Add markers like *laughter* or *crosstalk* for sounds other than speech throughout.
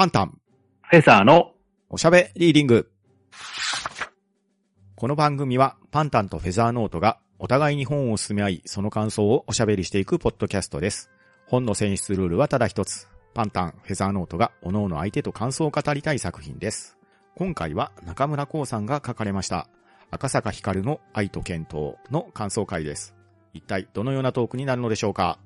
パンタン、フェザーのおしゃべリーディング。この番組はパンタンとフェザーノートがお互いに本を進め合い、その感想をおしゃべりしていくポッドキャストです。本の選出ルールはただ一つ。パンタン、フェザーノートが各々相手と感想を語りたい作品です。今回は中村光さんが書かれました。赤坂光の愛と健闘の感想会です。一体どのようなトークになるのでしょうか？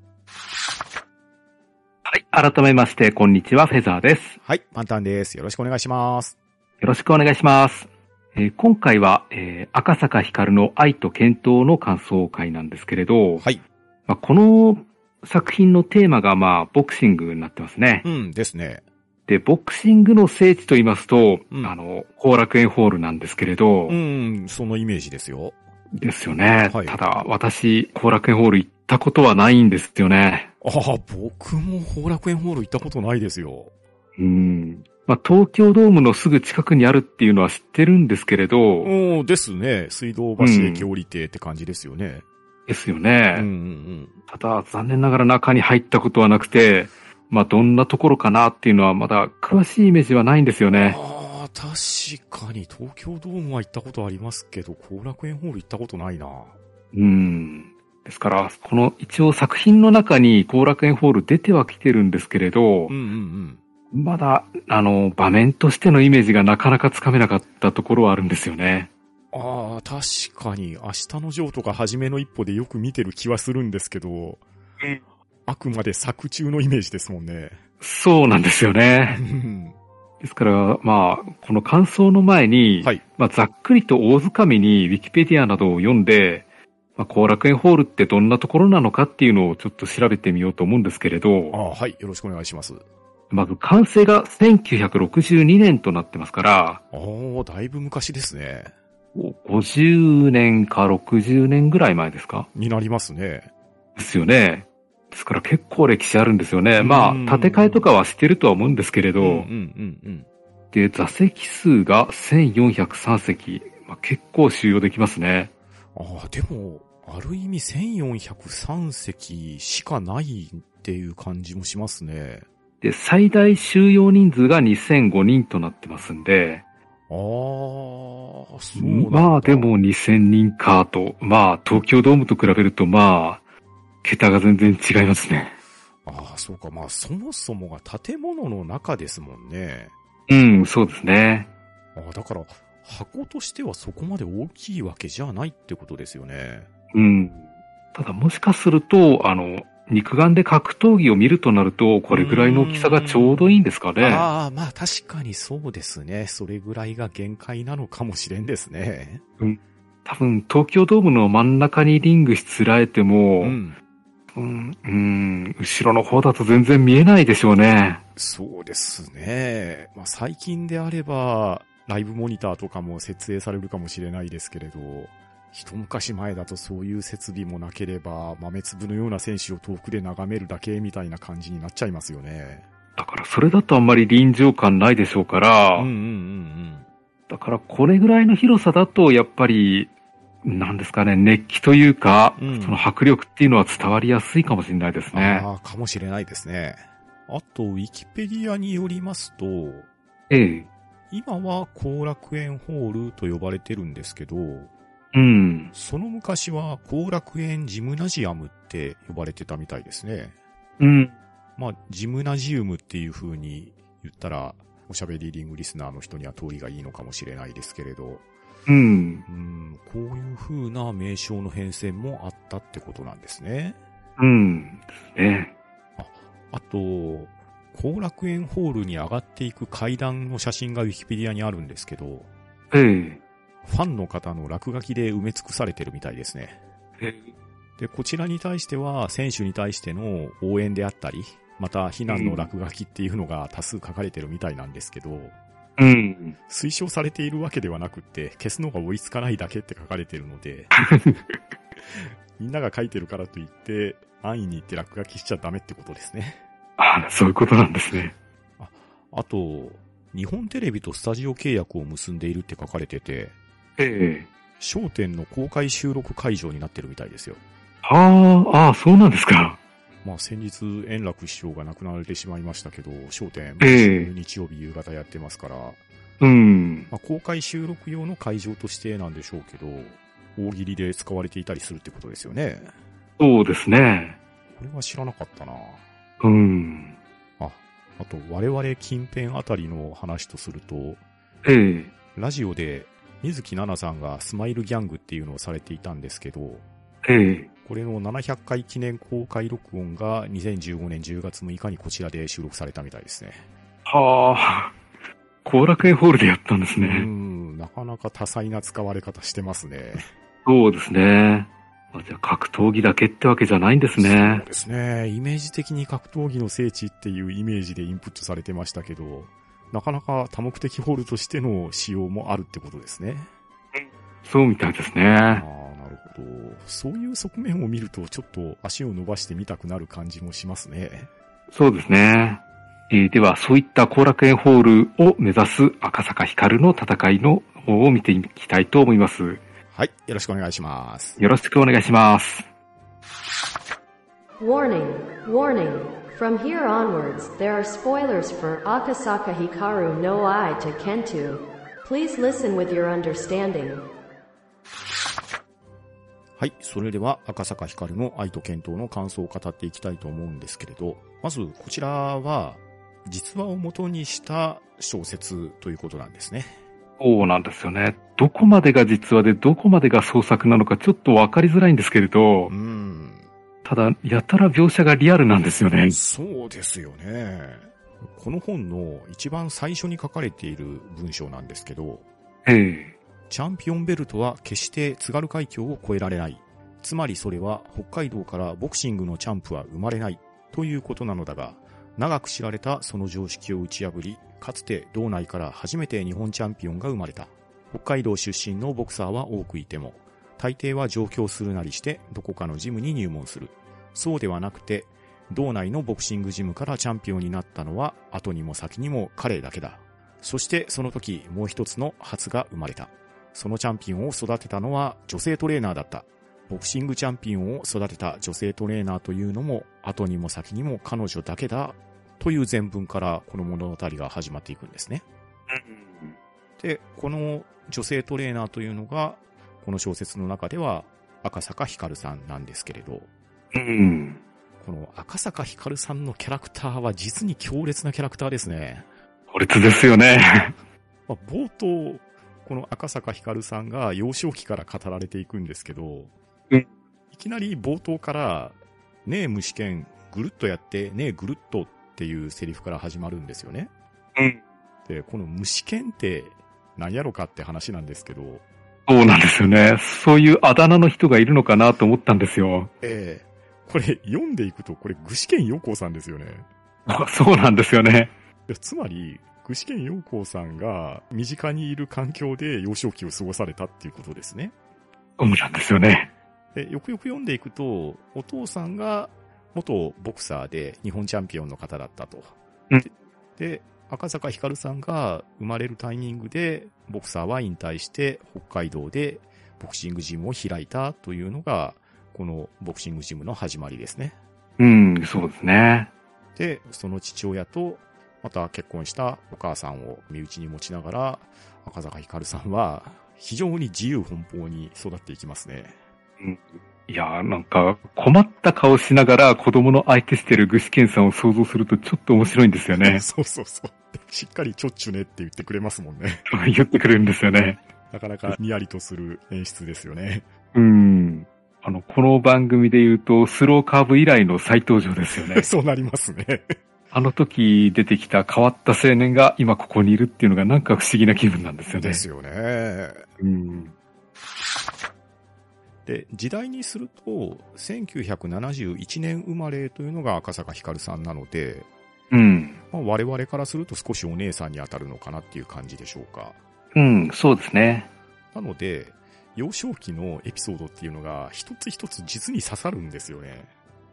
はい。改めまして、こんにちは、フェザーです。はい、パンタンです。よろしくお願いします。よろしくお願いします。えー今回は、えー赤坂光の愛と健闘の感想会なんですけれど、はい。まあ、この作品のテーマが、まあ、ボクシングになってますね。うんですね。で、ボクシングの聖地と言いますと、うんあの、後楽園ホールなんですけれど、うん、そのイメージですよ。ですよね。はいただ、私、後楽園ホール行ったことはないんですよね。ああ、僕も後楽園ホール行ったことないですよ。うん。まあ、東京ドームのすぐ近くにあるっていうのは知ってるんですけれど、おーですね。水道橋駅降りてって感じですよね。ですよね。うんうんただ、残念ながら中に入ったことはなくて、まあ、どんなところかなっていうのはまだ詳しいイメージはないんですようん。ね。ああ、確かに東京ドームは行ったことありますけど、後楽園ホール行ったことないな。うん。ですから、この一応作品の中に後楽園ホール出てはきてるんですけれどうん、うんまだ、あの、場面としてのイメージがなかなかつかめなかったところはあるんですよね。うん。ああ、確かに、明日のジョーとか初めの一歩でよく見てる気はするんですけど、うんあくまで作中のイメージですもんね。そうなんですようね。んですから、まあ、この感想の前に、はい。まあ、ざっくりと大掴みにウィキペディアなどを読んで、まあ、後楽園ホールってどんなところなのかっていうのをちょっと調べてみようと思うんですけれあど、あ、はい。よろしくお願いします。まず完成が1962年となってますから、ああ、だいぶ昔ですね。50年か60年ぐらい前ですか？になりますね。ですよね。ですから結構歴史あるんですよね。まうんあ、建て替えとかはしてるとは思うんですけれど、うんうんうんうん。で、座席数が1403席。まあ、結構収容できますね。ああ、でも、ある意味1403席しかないっていう感じもしますね。で、最大収容人数が2005人となってますんで、ああ、そうなんだ。まあで。も2000人かと、まあ東京ドームと比べるとまあ、桁が全然違いますね。ああ、そうか。まあ、そもそもが建物の中ですもんね。うん、そうですね。ああ、だから、箱としてはそこまで大きいわけじゃないってことですよね。うん。ただもしかすると、あの、肉眼で格闘技を見るとなると、これぐらいの大きさがちょうどいいんですかね。ああ、まあ確かにそうですね。それぐらいが限界なのかもしれんですね。多分、東京ドームの真ん中にリングしつらえても、うん。うん、うん、後ろの方だと全然見えないでしょうね。そうですね。まあ最近であれば、ライブモニターとかも設営されるかもしれないですけれど、一昔前だとそういう設備もなければ、豆粒のような選手を遠くで眺めるだけみたいな感じになっちゃいますよね。だからそれだとあんまり臨場感ないでしょうから、うんうんうんだからこれぐらいの広さだと、やっぱり、なんですかね、熱気というか、うんその迫力っていうのは伝わりやすいかもしれないですうん。ね。ああ、かもしれないですね。あと、ウィキペディアによりますと、ええ。今は後楽園ホールと呼ばれてるんですけど、うん。その昔は後楽園ジムナジアムって呼ばれてたみたいですね。うん。まあ、ジムナジウムっていう風に言ったら、おしゃべりリングリスナーの人には通りがいいのかもしれないですけれど、うん。うん、こういう風な名称の変遷もあったってことなんですね。うん。ですね。あと、後楽園ホールに上がっていく階段の写真がウィキペディアにあるんですけど、ええ。ファンの方の落書きで埋め尽くされてるみたいですね。えで、こちらに対しては、選手に対しての応援であったり、また、非難の落書きっていうのが多数書かれてるみたいなんですけど、うん。推奨されているわけではなくって、消すのが追いつかないだけって書かれてるので、*laughs* みんなが書いてるからといって、安易に言って落書きしちゃダメってことですね。あそういうことなんですね。あと、日本テレビとスタジオ契約を結んでいるって書かれてて、ええ。商店の公開収録会場になってるみたいですよ。ああ、ああ、そうなんですか。まあ先日、円楽師匠が亡くなられてしまいましたけど、焦点、ええ日曜日夕方やってますから、うん。まあ、公開収録用の会場としてなんでしょうけど、大喜利で使われていたりするってことですよね。そうですね。これは知らなかったなうん。あ、あと我々近辺あたりの話とすると、ええラジオで水木奈々さんがスマイルギャングっていうのをされていたんですけど、ええこれの700回記念公開録音が2015年10月6日にこちらで収録されたみたいですね。はあ。後楽園ホールでやったんですうね。ん、なかなか多彩な使われ方してますね。そうですね。あじゃあ格闘技だけってわけじゃないんですそうね。ですね。イメージ的に格闘技の聖地っていうイメージでインプットされてましたけど、なかなか多目的ホールとしての使用もあるってことですね。そうみたいですああ、ね。なるほど。そういう側面を見ると、ちょっと足を伸ばしてみたくなる感じもしますね。そうですね。えーでは、そういった後楽園ホールを目指す赤坂光の戦いの方を見ていきたいと思います。はい。よろしくお願いします。よろしくお願いします。Warning, warning. From here onwards, there are spoilers for Akasaka Hikaru no Ai to Kentu. Please listen with your understanding. はい。それでは、赤坂光の愛と健闘の感想を語っていきたいと思うんですけれど、まず、こちらは、実話を元にした小説ということなんですね。そうなんですよね。どこまでが実話でどこまでが創作なのかちょっとわかりづらいんですけれどう、ん。ただ、やたら描写がリアルなんですよね。そうですよね。この本の一番最初に書かれている文章なんですけど、ええチャンピオンベルトは決して津軽海峡を越えられない。つまりそれは北海道からボクシングのチャンプは生まれないということなのだが、長く知られたその常識を打ち破り、かつて道内から初めて日本チャンピオンが生まれた。北海道出身のボクサーは多くいても、大抵は上京するなりしてどこかのジムに入門する。そうではなくて、道内のボクシングジムからチャンピオンになったのは後にも先にも彼だけだ。そしてその時もう一つの初が生まれた。そのチャンピオンを育てたのは女性トレーナーだった。ボクシングチャンピオンを育てた女性トレーナーというのも後にも先にも彼女だけだという前文からこの物語が始まっていくんですね。で、この女性トレーナーというのがこの小説の中では赤坂ひかるさんなんですけれど、うん。この赤坂ひかるさんのキャラクターは実に強烈なキャラクターですね。孤立ですよね。まあ、冒頭、この赤坂ひかるさんが幼少期から語られていくんですけど、うんいきなり冒頭から、ねえ虫剣、ぐるっとやって、ねえぐるっとっていうセリフから始まるんですよね。うん。で、この虫剣って何やろかって話なんですけど、そうなんですよね。そういうあだ名の人がいるのかなと思ったんですよ。ええこれ読んでいくと、これ具志堅陽光さんですよね。あ *laughs* そうなんですよね。でつまり、具志堅陽光さんが身近にいる環境で幼少期を過ごされたっていうことですね。そうなんですよね。で、よくよく読んでいくと、お父さんが元ボクサーで日本チャンピオンの方だったと。うんで、赤坂ひかるさんが生まれるタイミングで、ボクサーは引退して北海道でボクシングジムを開いたというのが、このボクシングジムの始まりですね。うん、そうですね。で、その父親と、また結婚したお母さんを身内に持ちながら、赤坂ひかるさんは非常に自由奔放に育っていきますね。いやーなんか困った顔しながら子供の相手してる具志堅さんを想像するとちょっと面白いんですよね。*laughs* そうそうそう。でしっかりちょっちゅねって言ってくれますもんね。言ってくれるんですよね。なかなかにやりとする演出ですよね。うん。あの、この番組で言うと、スローカーブ以来の再登場ですよね。*laughs* そうなりますね。あの時出てきた変わった青年が今ここにいるっていうのがなんか不思議な気分なんですよね。ですよね。うん。で、時代にすると、1971年生まれというのが赤坂ひかるさんなので、うん。まあ、我々からすると少しお姉さんに当たるのかなっていう感じでしょうか。うん、そうですね。なので、幼少期のエピソードっていうのが一つ一つ実に刺さるんですよね。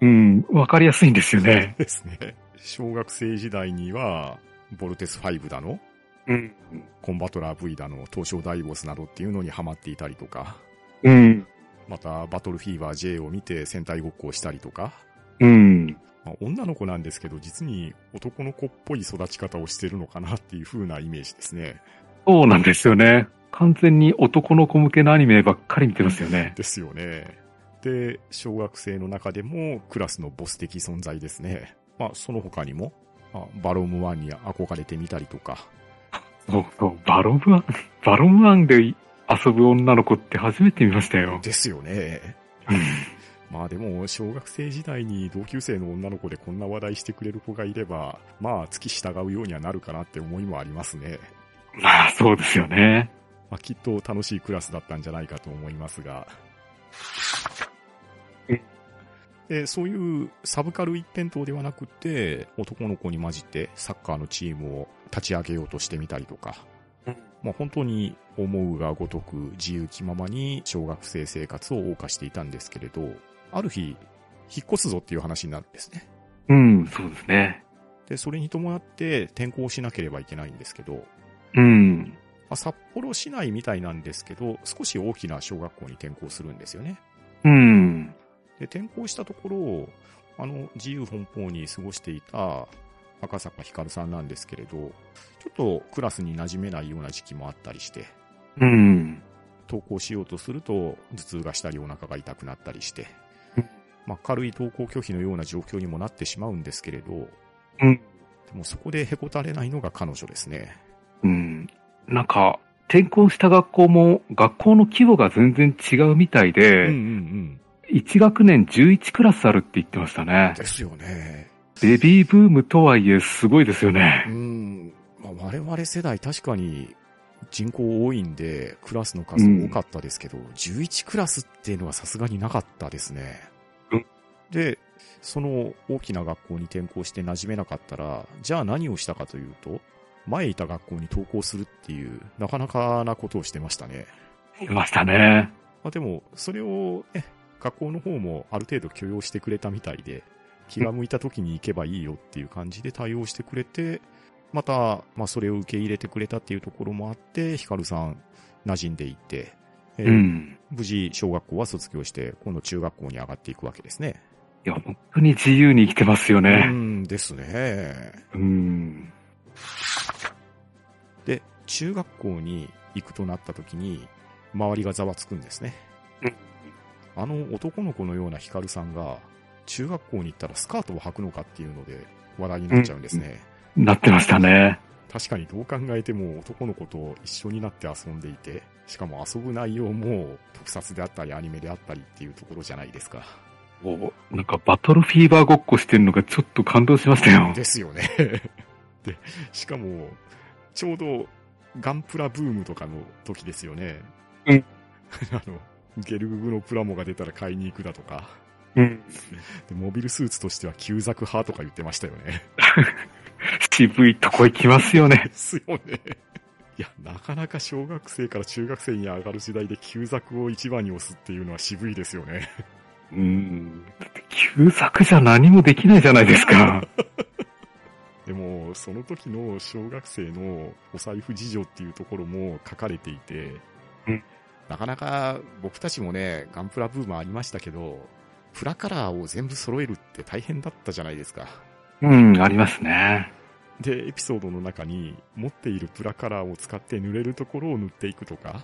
うん、わかりやすいんですよね。ですね。小学生時代には、ボルテス5だの、うん。コンバトラー V だの、東証ダイボスなどっていうのにハマっていたりとか、うん。またバトルフィーバー J を見て戦隊ごっこをしたりとか、うん。まあ、女の子なんですけど、実に男の子っぽい育ち方をしてるのかなっていう風なイメージですね。そうなんですよね。完全に男の子向けのアニメばっかり見てますよね。ですよね。で、小学生の中でもクラスのボス的存在ですね。まあ、その他にも、まあ、バロムワンに憧れてみたりとか、そうそう、バロムワン、バロムワンで遊ぶ女の子って初めて見ましたよ。ですよね。まあでも、小学生時代に同級生の女の子でこんな話題してくれる子がいれば、まあ、付き従うようにはなるかなって思いもありますね。まあ、そうですよね。まあ、きっと楽しいクラスだったんじゃないかと思いますがえ。で、そういうサブカル一辺倒ではなくて、男の子に混じってサッカーのチームを立ち上げようとしてみたりとか、うんまあ本当に思うがごとく自由気ままに小学生生活を謳歌していたんですけれど、ある日、引っ越すぞっていう話になるんですね。うん、そうですね。で、それに伴って転校しなければいけないんですけど、うん。まあ、札幌市内みたいなんですけど、少し大きな小学校に転校するんですよね。うん。で、転校したところ、あの、自由奔放に過ごしていた赤坂ひかるさんなんですけれど、ちょっとクラスに馴染めないような時期もあったりして、うん。登校しようとすると頭痛がしたりお腹が痛くなったりしてうん、まあ、軽い登校拒否のような状況にもなってしまうんですけれど、うん。でもそこでへこたれないのが彼女ですね。うん。なんか、転校した学校も学校の規模が全然違うみたいうんで、うん1学年11クラスあるって言ってましたうん。ね。ですよね。ベビーブームとはいえすごいですようね。ん。まあ、我々世代確かに人口多いんで、クラスの数多かったですけど、11クラスっていうのはさすがになかったですね。うんで、その大きな学校に転校して馴染めなかったら、じゃあ何をしたかというと、前いた学校に登校するっていう、なかなかなことをしてましたね。いましたね。まあ、でも、それを、ね、学校の方もある程度許容してくれたみたいで、気が向いた時に行けばいいよっていう感じで対応してくれて、また、まあ、それを受け入れてくれたっていうところもあって、ヒカルさん、馴染んでいって、えーうん。無事、小学校は卒業して、今度中学校に上がっていくわけですね。いや、本当に自由に生きてますようね。んですね。うん。で、中学校に行くとなった時に、周りがざわつくんですね。うんあの男の子のようなヒカルさんが、中学校に行ったらスカートを履くのかっていうので話題になっちゃうんですね。なってましたね。確かにどう考えても男の子と一緒になって遊んでいて、しかも遊ぶ内容も特撮であったりアニメであったりっていうところじゃないですか。おなんかバトルフィーバーごっこしてるのがちょっと感動しましたよ。ですよね。*laughs* で、しかも、ちょうどガンプラブームとかの時ですよね。うん。*laughs* あの、ゲルググのプラモが出たら買いに行くだとか、うん。でモビルスーツとしては旧作派とか言ってましたよね。渋いとこ行きますよねで。すよね。いや、なかなか小学生から中学生に上がる時代で旧作を一番に押すっていうのは渋いですよね。うん。だって旧作じゃ何もできないじゃないですか。*laughs* でも、その時の小学生のお財布事情っていうところも書かれていて、うんなかなか僕たちもね、ガンプラブームありましたけど、プラカラーを全部揃えるって大変だったじゃないですか。うん、ありますね。で、エピソードの中に持っているプラカラーを使って塗れるところを塗っていくとか、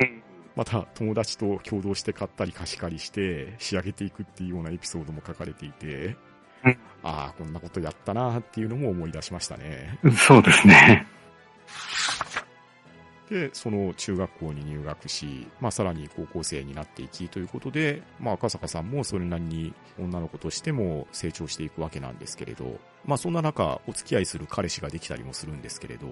うん。また友達と共同して買ったり貸し借りして仕上げていくっていうようなエピソードも書かれていて、うんああ、こんなことやったなっていうのも思い出しましたね。そうですね。で、その中学校に入学し、まあさらに高校生になっていきということで、まあ赤坂さんもそれなりに女の子としても成長していくわけなんですけれど、まあそんな中お付き合いする彼氏ができたりもするんですけれど、う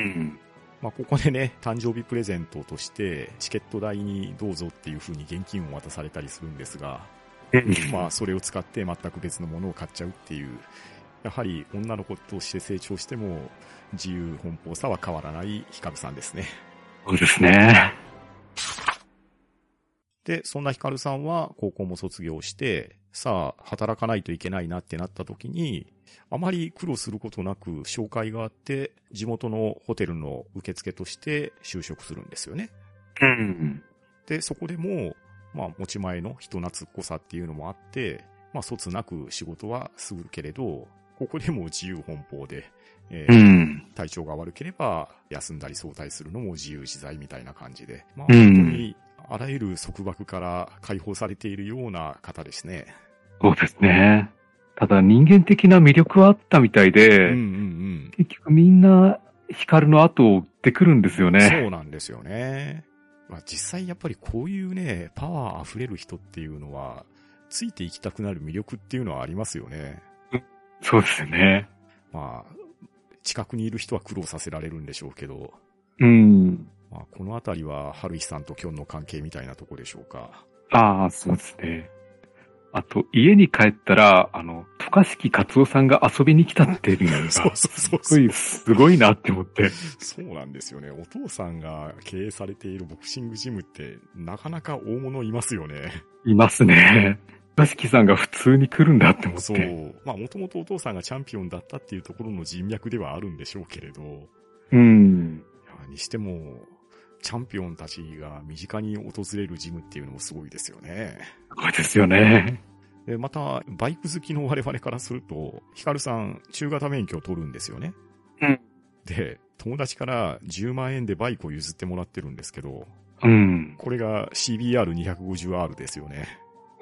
ん。まあここでね、誕生日プレゼントとしてチケット代にどうぞっていう風に現金を渡されたりするんですが、まあそれを使って全く別のものを買っちゃうっていう、やはり女の子として成長しても自由奔放さは変わらないヒカルさんですね。そうですね。で、そんなヒカルさんは高校も卒業して、さあ、働かないといけないなってなった時に、あまり苦労することなく紹介があって、地元のホテルの受付として就職するんですよね。うん。で、そこでも、まあ、持ち前の人懐っこさっていうのもあって、まあ、そつなく仕事はするけれど、ここでも自由奔放で、えうーん。体調が悪ければ休んだり早退するのも自由自在みたいな感じで、まあ、うん本当にあらゆる束縛から解放されているような方ですね。そうですね。ただ人間的な魅力はあったみたいで、うんうん結局みんな光の後を追ってくるんですようん。ね。そうなんですよね。まあ、実際やっぱりこういうね、パワー溢れる人っていうのは、ついていきたくなる魅力っていうのはありますよね。そうですよね。まあ、近くにいる人は苦労させられるんでしょうけど、うん。まあ、このあたりは、春日さんとキョンの関係みたいなとこでしょうか。ああ、そうですね。あと、家に帰ったら、あの、渡嘉敷勝夫さんが遊びに来たっていうのが、*laughs* そうそうそうすごい、すごいなって思って。そうなんですよね。お父さんが経営されているボクシングジムって、なかなか大物いますよね。いますね。渡嘉敷さんが普通に来るんだって思っそて。う。まあ、もともとお父さんがチャンピオンだったっていうところの人脈ではあるんでしょうけれど、いうん。やにしても、チャンピオンたちが身近に訪れるジムっていうのもすごいですよね。すごいですよね。で、また、バイク好きの我々からすると、ヒカルさん、中型免許を取るんですよね。うん。で、友達から10万円でバイクを譲ってもらってるんですけど、うん。これが CBR250R ですよね。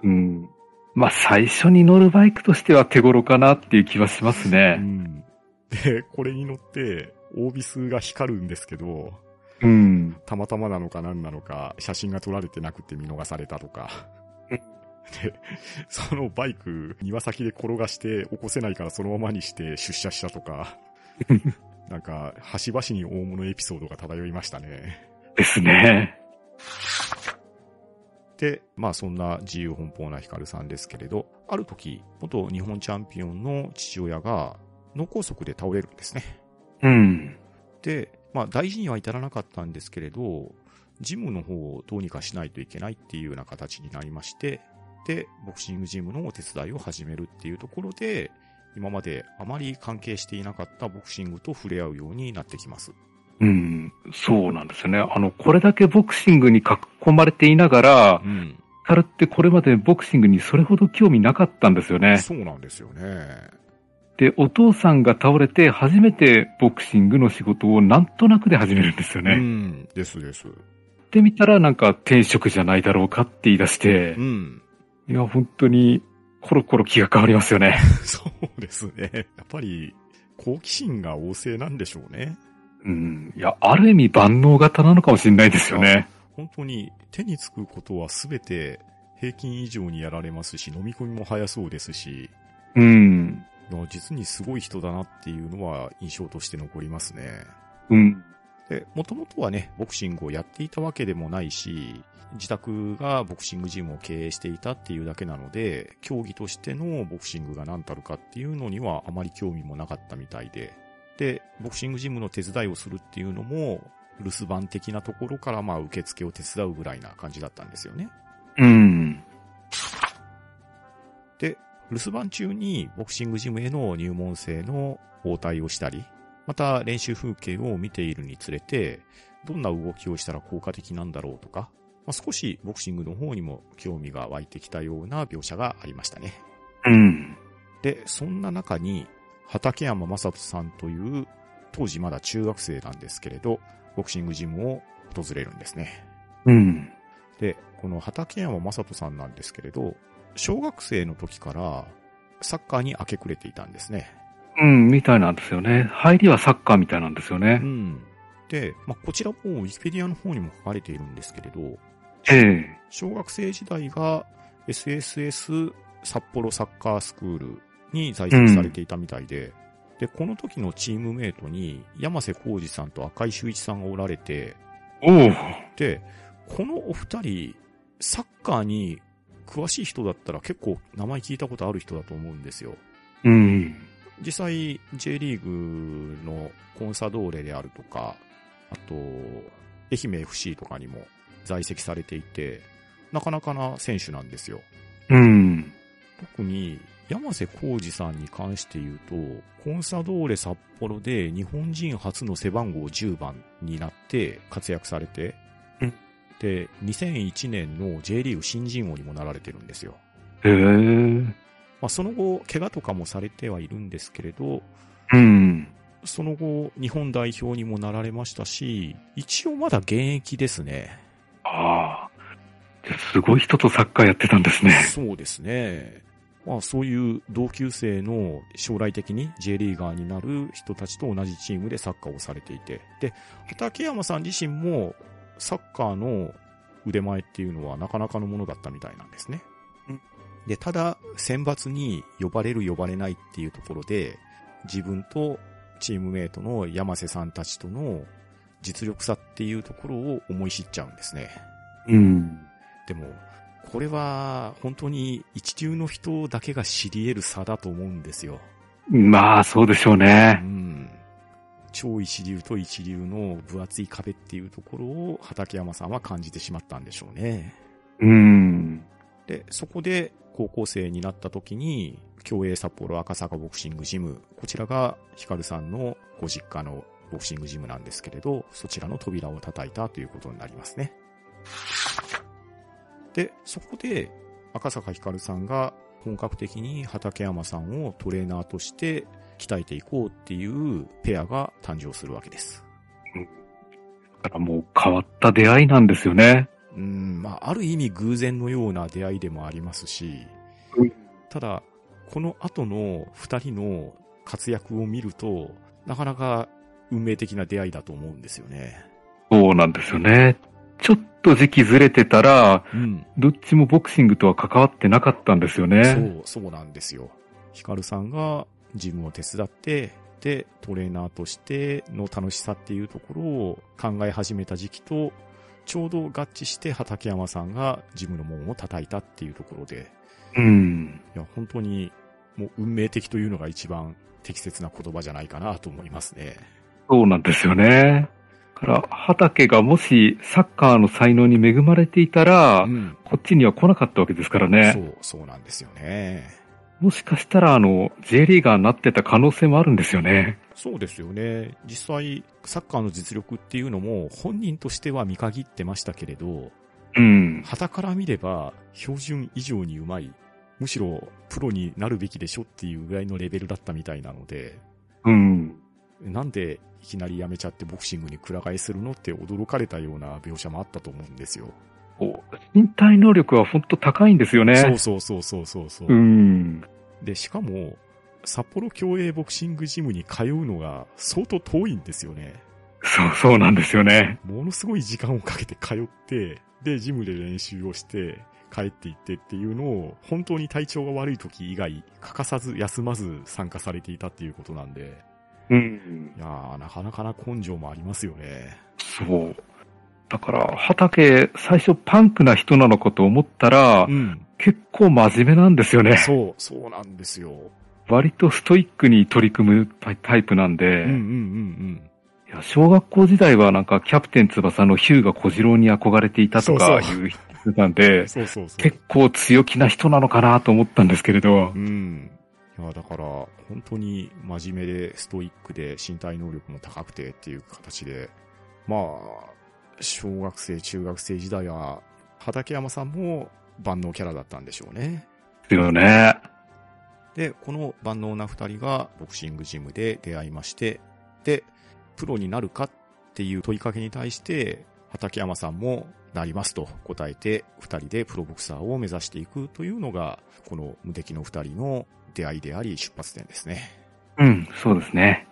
うん。まあ、最初に乗るバイクとしては手頃かなっていう気はしますうね。ん。で、これに乗って、オービスが光るんですけど、うん。たまたまなのか何なのか、写真が撮られてなくて見逃されたとか。うんで、そのバイク、庭先で転がして起こせないからそのままにして出社したとか。なんか、端々に大物エピソードが漂いましたね。ですね。で、まあそんな自由奔放なヒカルさんですけれど、ある時、元日本チャンピオンの父親が脳梗塞で倒れるんですね。うん。で、まあ大事には至らなかったんですけれど、ジムの方をどうにかしないといけないっていうような形になりまして、で、ボクシングジムのお手伝いを始めるっていうところで、今まであまり関係していなかったボクシングと触れ合うようになってきます。うん。そうなんですよね。あの、これだけボクシングに囲まれていながらう、ん。カルってこれまでボクシングにそれほど興味なかったんですよね。そうなんですよね。で、お父さんが倒れて初めてボクシングの仕事をなんとなくで始めるんですようね。ん。ですです。で見たらなんか転職じゃないだろうかって言い出してう、ん。いや、本当にコロコロ気が変わりますよね。*laughs* そうですね。やっぱり、好奇心が旺盛なんでしょうね。うん。いや、ある意味万能型なのかもしれないですよね。本当に手につくことはすべて平均以上にやられますし、飲み込みも早そうですし、うん。実にすごい人だなっていうのは印象として残りますね。うん。で、もともとはね、ボクシングをやっていたわけでもないし、自宅がボクシングジムを経営していたっていうだけなので、競技としてのボクシングが何たるかっていうのにはあまり興味もなかったみたいで、で、ボクシングジムの手伝いをするっていうのも、留守番的なところからまあ受付を手伝うぐらいな感じだったんですよね。うん。で、留守番中にボクシングジムへの入門生の応対をしたり、また練習風景を見ているにつれて、どんな動きをしたら効果的なんだろうとか、まあ、少しボクシングの方にも興味が湧いてきたような描写がありましたね。うん。で、そんな中に、畠山正人さんという、当時まだ中学生なんですけれど、ボクシングジムを訪れるんですね。うん。で、この畠山正人さんなんですけれど、小学生の時からサッカーに明け暮れていたんですね。うん、みたいなんですよね。入りはサッカーみたいなんですよねう。ん。で、まあ、こちらもウィキペディアの方にも書かれているんですけれど、ええ。小学生時代が SSS 札幌サッカースクールに在籍されていたみたいで、で、この時のチームメイトに山瀬浩二さんと赤井秀一さんがおられて、おお。で、このお二人、サッカーに詳しい人だったら結構名前聞いたことある人だと思うんですよ。うん。実際 J リーグのコンサドーレであるとか、あと、愛媛 FC とかにも在籍されていて、なかなかな選手なんですよ。うん。特に山瀬浩二さんに関して言うと、コンサドーレ札幌で日本人初の背番号10番になって活躍されて、うんで、2001年の J リーグ新人王にもなられてるんですよ。へえ。まあ、その後、怪我とかもされてはいるんですけれど、うん。その後、日本代表にもなられましたし、一応まだ現役ですね。ああ。すごい人とサッカーやってたんですね。そうですね。まあそういう同級生の将来的に J リーガーになる人たちと同じチームでサッカーをされていて。で、畠山さん自身もサッカーの腕前っていうのはなかなかのものだったみたいなんですね。で、ただ選抜に呼ばれる呼ばれないっていうところで、自分とチームメイトの山瀬さんたちとの実力差っていうところを思い知っちゃうんですね。うん。でも、これは本当に一流の人だけが知り得る差だと思うんですよ。まあ、そうでしょううね。ん。超一流と一流の分厚い壁っていうところを畠山さんは感じてしまったんでしょうね。うん。で、そこで高校生になった時に、競泳札幌赤坂ボクシングジム、こちらがヒカルさんのご実家のボクシングジムなんですけれど、そちらの扉を叩いたということになりますね。で、そこで赤坂ひかるさんが本格的に畠山さんをトレーナーとして鍛えていこうっていうペアが誕生するわけです。だからもう変わった出会いなんですよね。うん、まあ、ある意味偶然のような出会いでもありますしうん、ただ、この後の二人の活躍を見ると、なかなか運命的な出会いだと思うんですよね。そうなんですよね。ちょっと時期ずれてたら、うん。どっちもボクシングとは関わってなかったんですよそね。う、そうなんですよ。ヒカルさんがジムを手伝って、で、トレーナーとしての楽しさっていうところを考え始めた時期と、ちょうど合致して畠山さんがジムの門を叩いたっていうところで、うん。いや、本当にもう運命的というのが一番適切な言葉じゃないかなと思いますね。そうなんですよね。だから、畑がもしサッカーの才能に恵まれていたら、うん。こっちには来なかったわけですからそね。う、そうなんですよね。もしかしたら、あの、J リーガーになってた可能性もあるんですよね。そうですよね。実際、サッカーの実力っていうのも本人としては見限ってましたけれど、うん。旗から見れば標準以上にうまい。むしろプロになるべきでしょっていうぐらいのレベルだったみたいなので、うん。なんでいきなり辞めちゃってボクシングにくら替えするのって驚かれたような描写もあったと思うんですよ。こう身体能力は本当高いんですよね。そうそうそうそうそうそう。うん。で、しかも、札幌競泳ボクシングジムに通うのが相当遠いんですよね。そう、そうなんですよね。ものすごい時間をかけて通って、で、ジムで練習をして、帰っていってっていうのを、本当に体調が悪い時以外、欠かさず休まず参加されていたっていうことなんで、うん。いやー、なかなかな根性もありますよね。そう。だから、畑、最初パンクな人なのかと思ったら、うん。結構真面目なんですよね。そう、そうなんですよ。割とストイックに取り組むタイプなんで、うんうんうんいや小学校時代はなんかキャプテン翼のヒューが小次郎に憧れていたとかいう人なんで *laughs* うそうそう。結構強気な人なのかなと思ったんですけれどう、ん。いや、だから、本当に真面目で、ストイックで、身体能力も高くてっていう形で、まあ、小学生、中学生時代は、畠山さんも万能キャラだったんでしょうね。ですよね。で、この万能な二人がボクシングジムで出会いまして、で、プロになるかっていう問いかけに対して、畠山さんもなりますと答えて、二人でプロボクサーを目指していくというのが、この無敵の二人の出会いであり出発点ですね。うん、そうですね。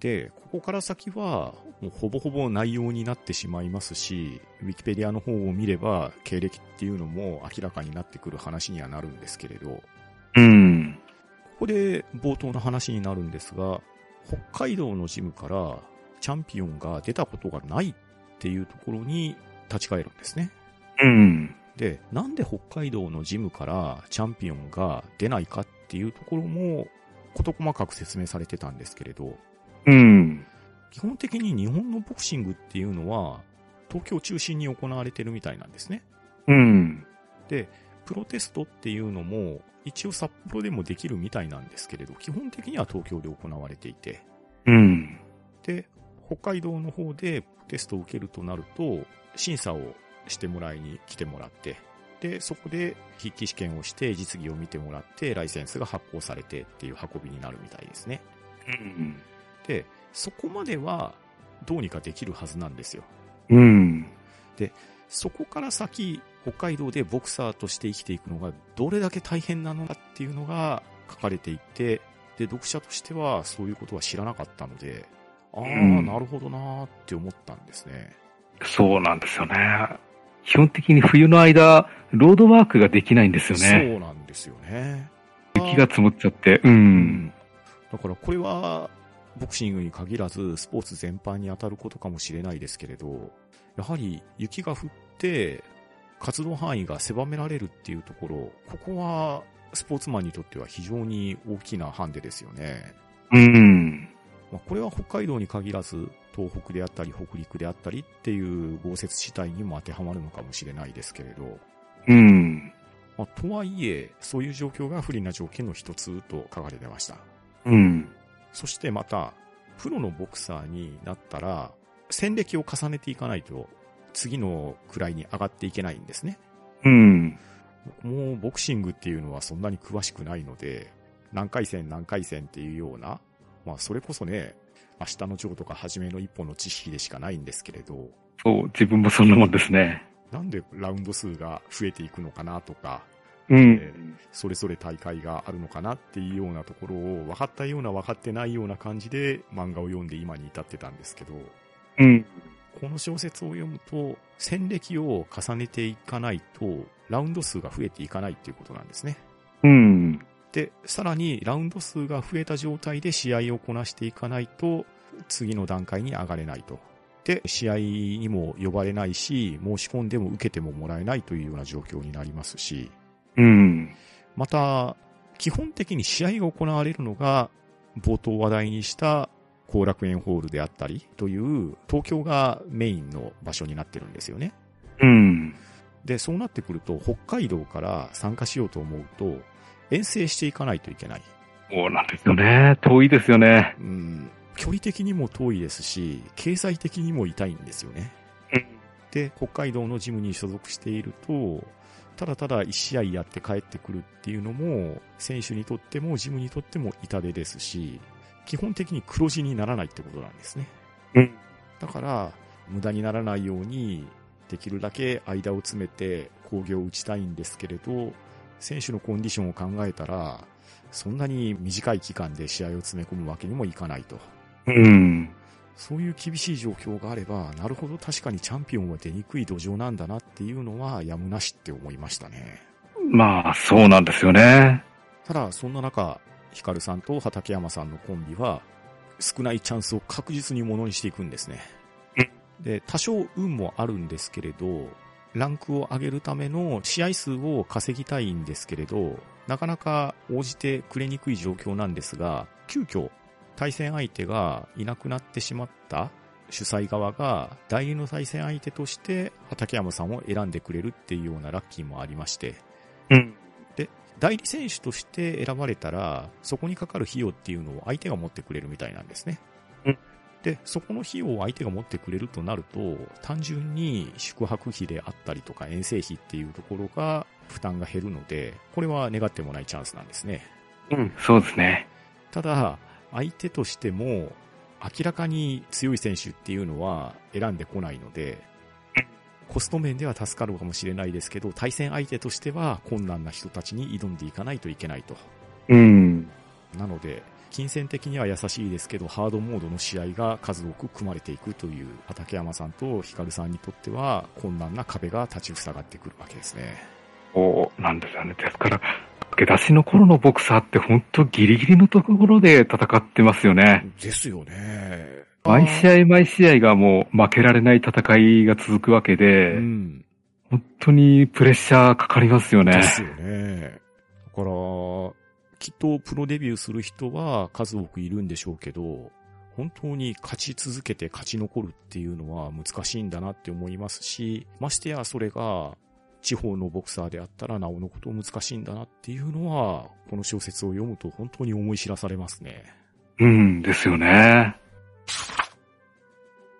で、ここから先は、もうほぼほぼ内容になってしまいますし、ウィキペディアの方を見れば、経歴っていうのも明らかになってくる話にはなるんですけれど、こうん。こで冒頭の話になるんですが、北海道のジムからチャンピオンが出たことがないっていうところに立ち返るんですね。うん。で、なんで北海道のジムからチャンピオンが出ないかっていうところも、事細かく説明されてたんですけれど、うん。基本的に日本のボクシングっていうのは、東京中心に行われてるみたいなんですね。うん。で、プロテストっていうのも、一応札幌でもできるみたいなんですけれど、基本的には東京で行われていて、うん。で、北海道の方でテストを受けるとなると、審査をしてもらいに来てもらって、で、そこで筆記試験をして実技を見てもらってライセンスが発行されてっていう運びになるみたいですね。うん。で、そこまではどうにかできるはずなんですよ。うん。そこから先、北海道でボクサーとして生きていくのがどれだけ大変なのかっていうのが書かれていて、で、読者としてはそういうことは知らなかったので、ああ、うんなるほどなーって思ったんですね。そうなんですよね。基本的に冬の間、ロードワークができないんですよね。そうなんですよね。雪が積もっちゃって。う。うんん。だからこれは、ボクシングに限らず、スポーツ全般に当たることかもしれないですけれど、やはり雪が降って、活動範囲が狭められるっていうところ、ここは、スポーツマンにとっては非常に大きなハンデですよね。うん。まあ、これは北海道に限らず、東北であったり、北陸であったりっていう豪雪地帯にも当てはまるのかもしれないですけれど、うん。まあ、とはいえ、そういう状況が不利な条件の一つと書かれてました。うん。そしてまた、プロのボクサーになったら、戦歴を重ねていかないと、次の位に上がっていけないんですね。うん。もうボクシングっていうのはそんなに詳しくないので、何回戦何回戦っていうような、まあそれこそね、明日のジョーとか初めの一歩の知識でしかないんですけれど、そう、自分もそんなもんですね。なんでラウンド数が増えていくのかなとか、うん。それぞれ大会があるのかなっていうようなところを分かったような分かってないような感じで漫画を読んで今に至ってたんですけど、うん。この小説を読むと、戦歴を重ねていかないと、ラウンド数が増えていかないっていうことなんですね。うん。で、さらにラウンド数が増えた状態で試合をこなしていかないと、次の段階に上がれないと。で、試合にも呼ばれないし、申し込んでも受けてももらえないというような状況になりますし、うん。また、基本的に試合が行われるのが、冒頭話題にした後楽園ホールであったりという、東京がメインの場所になってるんですよね。うん。で、そうなってくると、北海道から参加しようと思うと、遠征していかないといけない。そうなんですよね。遠いですよね。うん、距離的にも遠いですし、経済的にも痛いんですよね。で、北海道のジムに所属していると、ただただ1試合やって帰ってくるっていうのも、選手にとってもジムにとっても痛手ですし、基本的に黒字にならないってことなんですね。うん。だから、無駄にならないように、できるだけ間を詰めて工業を打ちたいんですけれど、選手のコンディションを考えたら、そんなに短い期間で試合を詰め込むわけにもいかないと。うん。そういう厳しい状況があれば、なるほど確かにチャンピオンは出にくい土壌なんだなっていうのはやむなしって思いましたね。まあ、そうなんですよね。ただ、そんな中、ヒカルさんと畠山さんのコンビは、少ないチャンスを確実にものにしていくんですね。で、多少運もあるんですけれど、ランクを上げるための試合数を稼ぎたいんですけれど、なかなか応じてくれにくい状況なんですが、急遽、対戦相手がいなくなってしまった主催側が代理の対戦相手として畠山さんを選んでくれるっていうようなラッキーもありまして、うん。代理選手として選ばれたら、そこにかかる費用っていうのを相手が持ってくれるみたいなんですね。うんで、そこの費用を相手が持ってくれるとなると、単純に宿泊費であったりとか遠征費っていうところが負担が減るので、これは願ってもないチャンスなんですね。うん。そうですね。ただ、相手としても、明らかに強い選手っていうのは選んでこないので、コスト面では助かるかもしれないですけど、対戦相手としては困難な人たちに挑んでいかないといけないと。うん。なので、金銭的には優しいですけど、ハードモードの試合が数多く組まれていくという、畠山さんとヒカルさんにとっては困難な壁が立ち塞がってくるわけですね。そうなんですよね。ですから、駆け出しの頃のボクサーって本当ギリギリのところで戦ってますよね。ですよね。毎試合毎試合がもう負けられない戦いが続くわけで、うん。本当にプレッシャーかかりますよねで。すよね。だから、きっとプロデビューする人は数多くいるんでしょうけど、本当に勝ち続けて勝ち残るっていうのは難しいんだなって思いますし、ましてやそれが地方のボクサーであったらなおのこと難しいんだなっていうのは、この小説を読むと本当に思い知らされますね。うん、ですよね。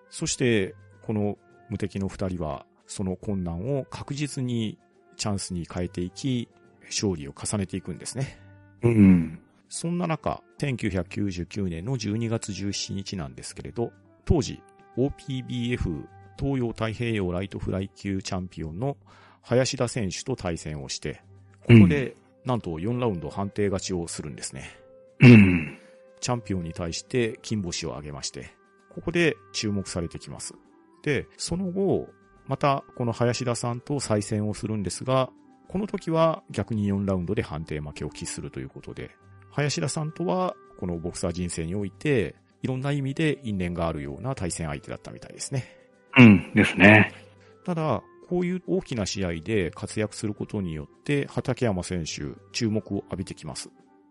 そして、この無敵の二人は、その困難を確実にチャンスに変えていき、勝利を重ねていくんですね。うん。そんな中、1999年の12月17日なんですけれど、当時 OPBF 東洋太平洋ライトフライ級チャンピオンの林田選手と対戦をして、ここで、なんと4ラウンド判定勝ちをするんですね。うん。チャンピオンに対して金星を挙げまして、ここで注目されてきます。で、その後、またこの林田さんと再戦をするんですが、この時は逆に4ラウンドで判定負けを喫するということで、林田さんとはこのボクサー人生において、いろんな意味で因縁があるような対戦相手だったみたいですね。うん。ですね。ただ、こういう大きな試合で活躍することによって、畠山選手、注目を浴びてきます。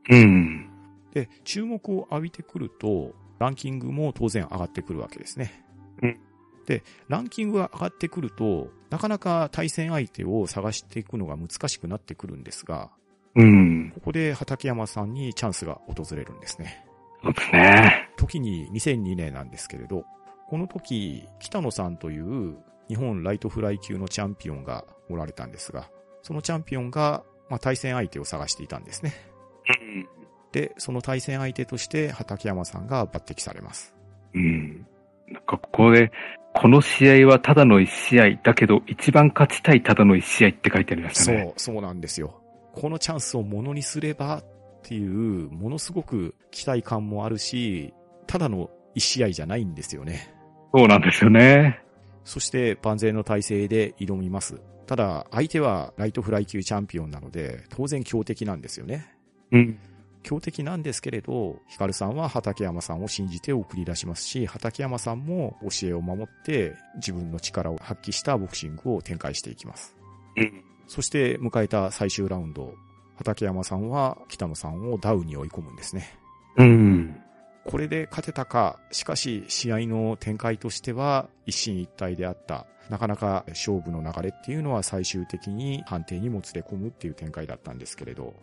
うん。で、注目を浴びてくると、ランキングも当然上がってくるわけですね。うんで、ランキングが上がってくると、なかなか対戦相手を探していくのが難しくなってくるんですが、うん。ここで畠山さんにチャンスが訪れるんですね。そうですね。時に2002年なんですけれど、この時、北野さんという日本ライトフライ級のチャンピオンがおられたんですが、そのチャンピオンが、まあ、対戦相手を探していたんですね。うん。で、その対戦相手として畠山さんが抜擢されます。うん。なんかここで、この試合はただの一試合だけど、一番勝ちたいただの一試合って書いてありましたね。そう、そうなんですよ。このチャンスをものにすればっていう、ものすごく期待感もあるし、ただの一試合じゃないんですよね。そうなんですよね。そして万全の体制で挑みます。ただ、相手はライトフライ級チャンピオンなので、当然強敵なんですよね。うん。強敵なんですけれど、ヒカルさんは畠山さんを信じて送り出しますし、畠山さんも教えを守って自分の力を発揮したボクシングを展開していきます。うん。そして迎えた最終ラウンド、畠山さんは北野さんをダウンに追い込むんですね。うん。これで勝てたか、しかし試合の展開としては一進一退であった。なかなか勝負の流れっていうのは最終的に判定にもつれ込むっていう展開だったんですけれど、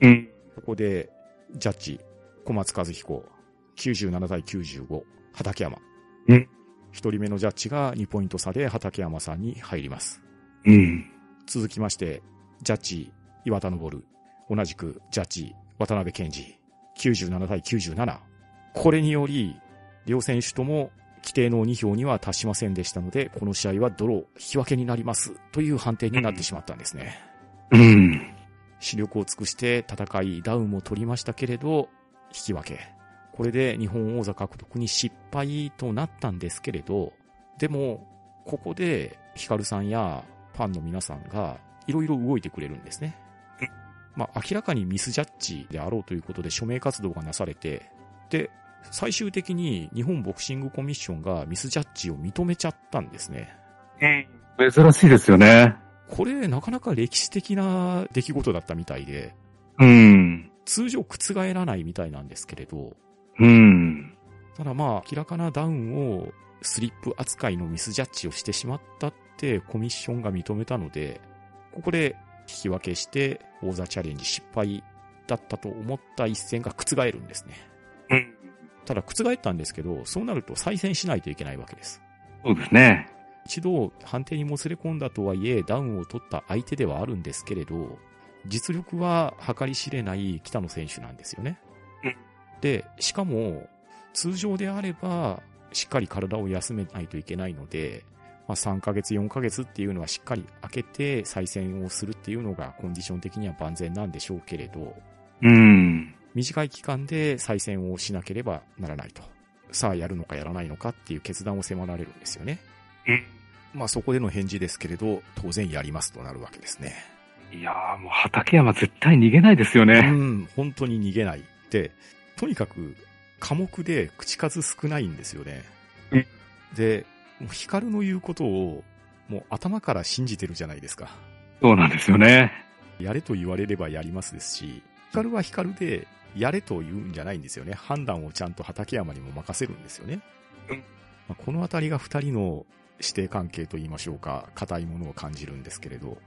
うん。ここでジャッジ、小松和彦、97対95、畠山。うん。一人目のジャッジが2ポイント差で畠山さんに入ります。うん。続きまして、ジャッジ、岩田昇、同じくジャッジ、渡辺健二、97対97。これにより、両選手とも規定の2票には達しませんでしたので、この試合はドロー、引き分けになります、という判定になってしまったんですね。うん。視力を尽くして戦い、ダウンも取りましたけれど、引き分け。これで日本王座獲得に失敗となったんですけれど、でも、ここでヒカルさんやファンの皆さんがいろいろ動いてくれるんですね。まあ、明らかにミスジャッジであろうということで署名活動がなされて、で、最終的に日本ボクシングコミッションがミスジャッジを認めちゃったんですね。うん珍しいですよね。これなかなか歴史的な出来事だったみたいで、うん。通常覆らないみたいなんですけれど、うん。ただまあ明らかなダウンをスリップ扱いのミスジャッジをしてしまったってコミッションが認めたので、ここで引き分けして王座チャレンジ失敗だったと思った一戦が覆るんですね。うん。ただ覆ったんですけど、そうなると再戦しないといけないわけです。そうですね。一度判定にもつれ込んだとはいえダウンを取った相手ではあるんですけれど、実力は計り知れない北野選手なんですよねうん。で、しかも通常であればしっかり体を休めないといけないので、まあ、3ヶ月、4ヶ月っていうのはしっかり空けて再戦をするっていうのがコンディション的には万全なんでしょうけれど、うん。短い期間で再戦をしなければならないと。さあやるのかやらないのかっていう決断を迫られるんですよね。うん。まあそこでの返事ですけれど、当然やりますとなるわけですね。いやーもう畠山絶対逃げないですようね。ん、本当に逃げない。で、とにかく、寡黙で口数少ないんですよね。うんで、もうヒカルの言うことを、もう頭から信じてるじゃないですか。そうなんですよね。やれと言われればやりますですし、ヒカルはヒカルで、やれと言うんじゃないんですよね。判断をちゃんと畠山にも任せるんですよね。うんまあこのあたりが二人の指定関係と言いましょうか、固いものを感じるんですけれど、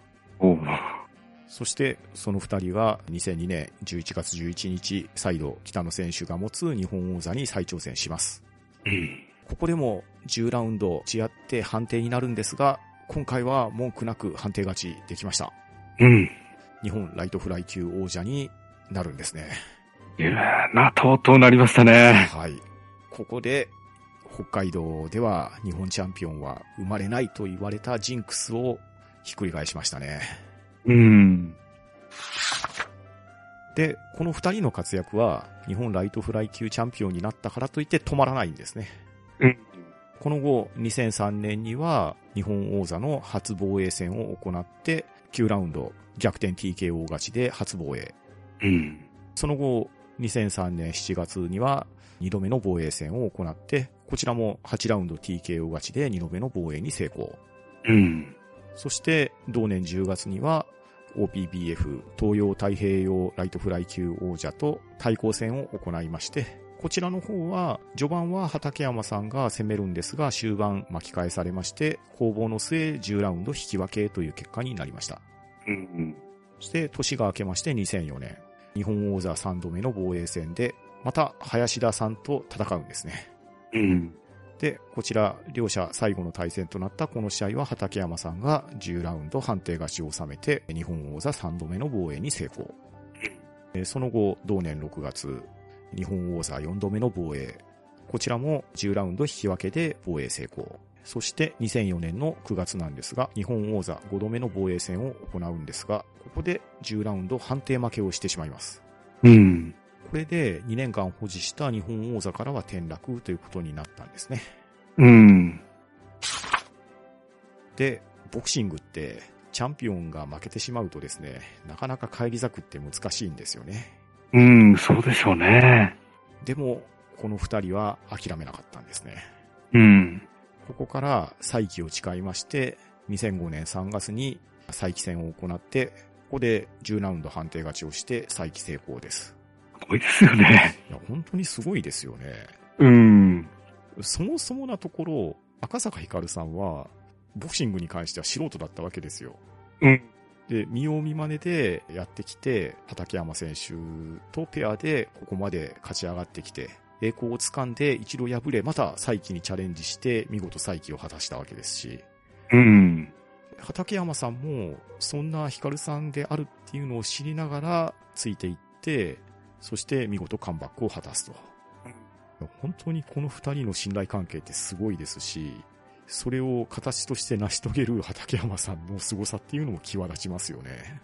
そして、その二人は2002年11月11日、再度北野選手が持つ日本王座に再挑戦します。うん。ここでも10ラウンド違って判定になるんですが、今回は文句なく判定勝ちできました。うん。日本ライトフライ級王者になるんですね。いやーな、とうとうなりましたね。はい。ここで、北海道では日本チャンピオンは生まれないと言われたジンクスをひっくり返しましたね。うん。で、この二人の活躍は日本ライトフライ級チャンピオンになったからといって止まらないんですね。うん。この後、2003年には日本王座の初防衛戦を行って、9ラウンド逆転 TKO 勝ちで初防衛。うん。その後、2003年7月には2度目の防衛戦を行って、こちらも8ラウンド TKO 勝ちで2度目の防衛に成功。うん。そして、同年10月には OPBF 東洋太平洋ライトフライ級王者と対抗戦を行いまして、こちらの方は、序盤は畠山さんが攻めるんですが、終盤巻き返されまして、攻防の末10ラウンド引き分けという結果になりました。うん。そして、年が明けまして2004年、日本王座3度目の防衛戦で、また林田さんと戦うんですね。うん。で、こちら、両者最後の対戦となったこの試合は畠山さんが10ラウンド判定勝ちを収めて、日本王座3度目の防衛に成功。えーその後、同年6月、日本王座4度目の防衛。こちらも10ラウンド引き分けで防衛成功。そして2004年の9月なんですが、日本王座5度目の防衛戦を行うんですが、ここで10ラウンド判定負けをしてしまいます。うん。これで2年間保持した日本王座からは転落ということになったんですね。うん。で、ボクシングって、チャンピオンが負けてしまうとですね、なかなか返り咲くって難しいんですよね。うん、そうでしょうね。でも、この二人は諦めなかったんですね。うん。ここから再起を誓いまして、2005年3月に再起戦を行って、ここで10ラウンド判定勝ちをして再起成功です。すごいですよね。いや、本当にすごいですよね。うん。そもそもなところ、赤坂ひかるさんは、ボクシングに関しては素人だったわけですよ。うん。で、見よう見まねでやってきて、畠山選手とペアでここまで勝ち上がってきて、栄光をつかんで一度敗れ、また再起にチャレンジして、見事再起を果たしたわけですし、うん。畠山さんも、そんなヒカルさんであるっていうのを知りながら、ついていって、そして見事カムバックを果たすと。本当にこの二人の信頼関係ってすごいですし、それを形として成し遂げる畠山さんの凄さっていうのも際立ちますよね。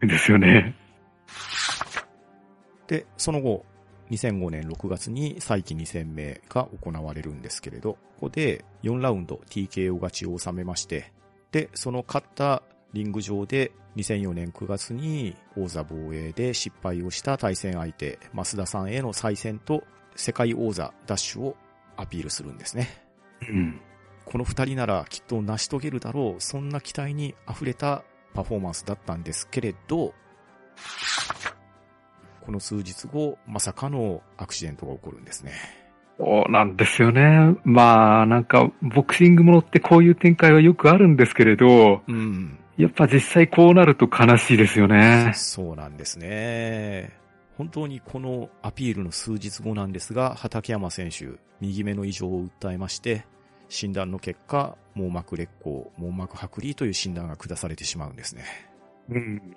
ですよね。で、その後、2005年6月に再起2戦目が行われるんですけれど、ここで4ラウンド TKO 勝ちを収めまして、で、その勝ったリング上で2004年9月に王座防衛で失敗をした対戦相手、増田さんへの再戦と世界王座ダッシュをアピールするんですね。うん。この二人ならきっと成し遂げるだろう、そんな期待に溢れたパフォーマンスだったんですけれど、この数日後、まさかのアクシデントが起こるんですね。そうなんですよね。まあ、なんか、ボクシングものってこういう展開はよくあるんですけれど、うん。やっぱ実際こうなると悲しいですよね。そうなんですね。本当にこのアピールの数日後なんですが、畠山選手、右目の異常を訴えまして、診断の結果、網膜劣行、網膜剥離という診断が下されてしまうんですね。うん。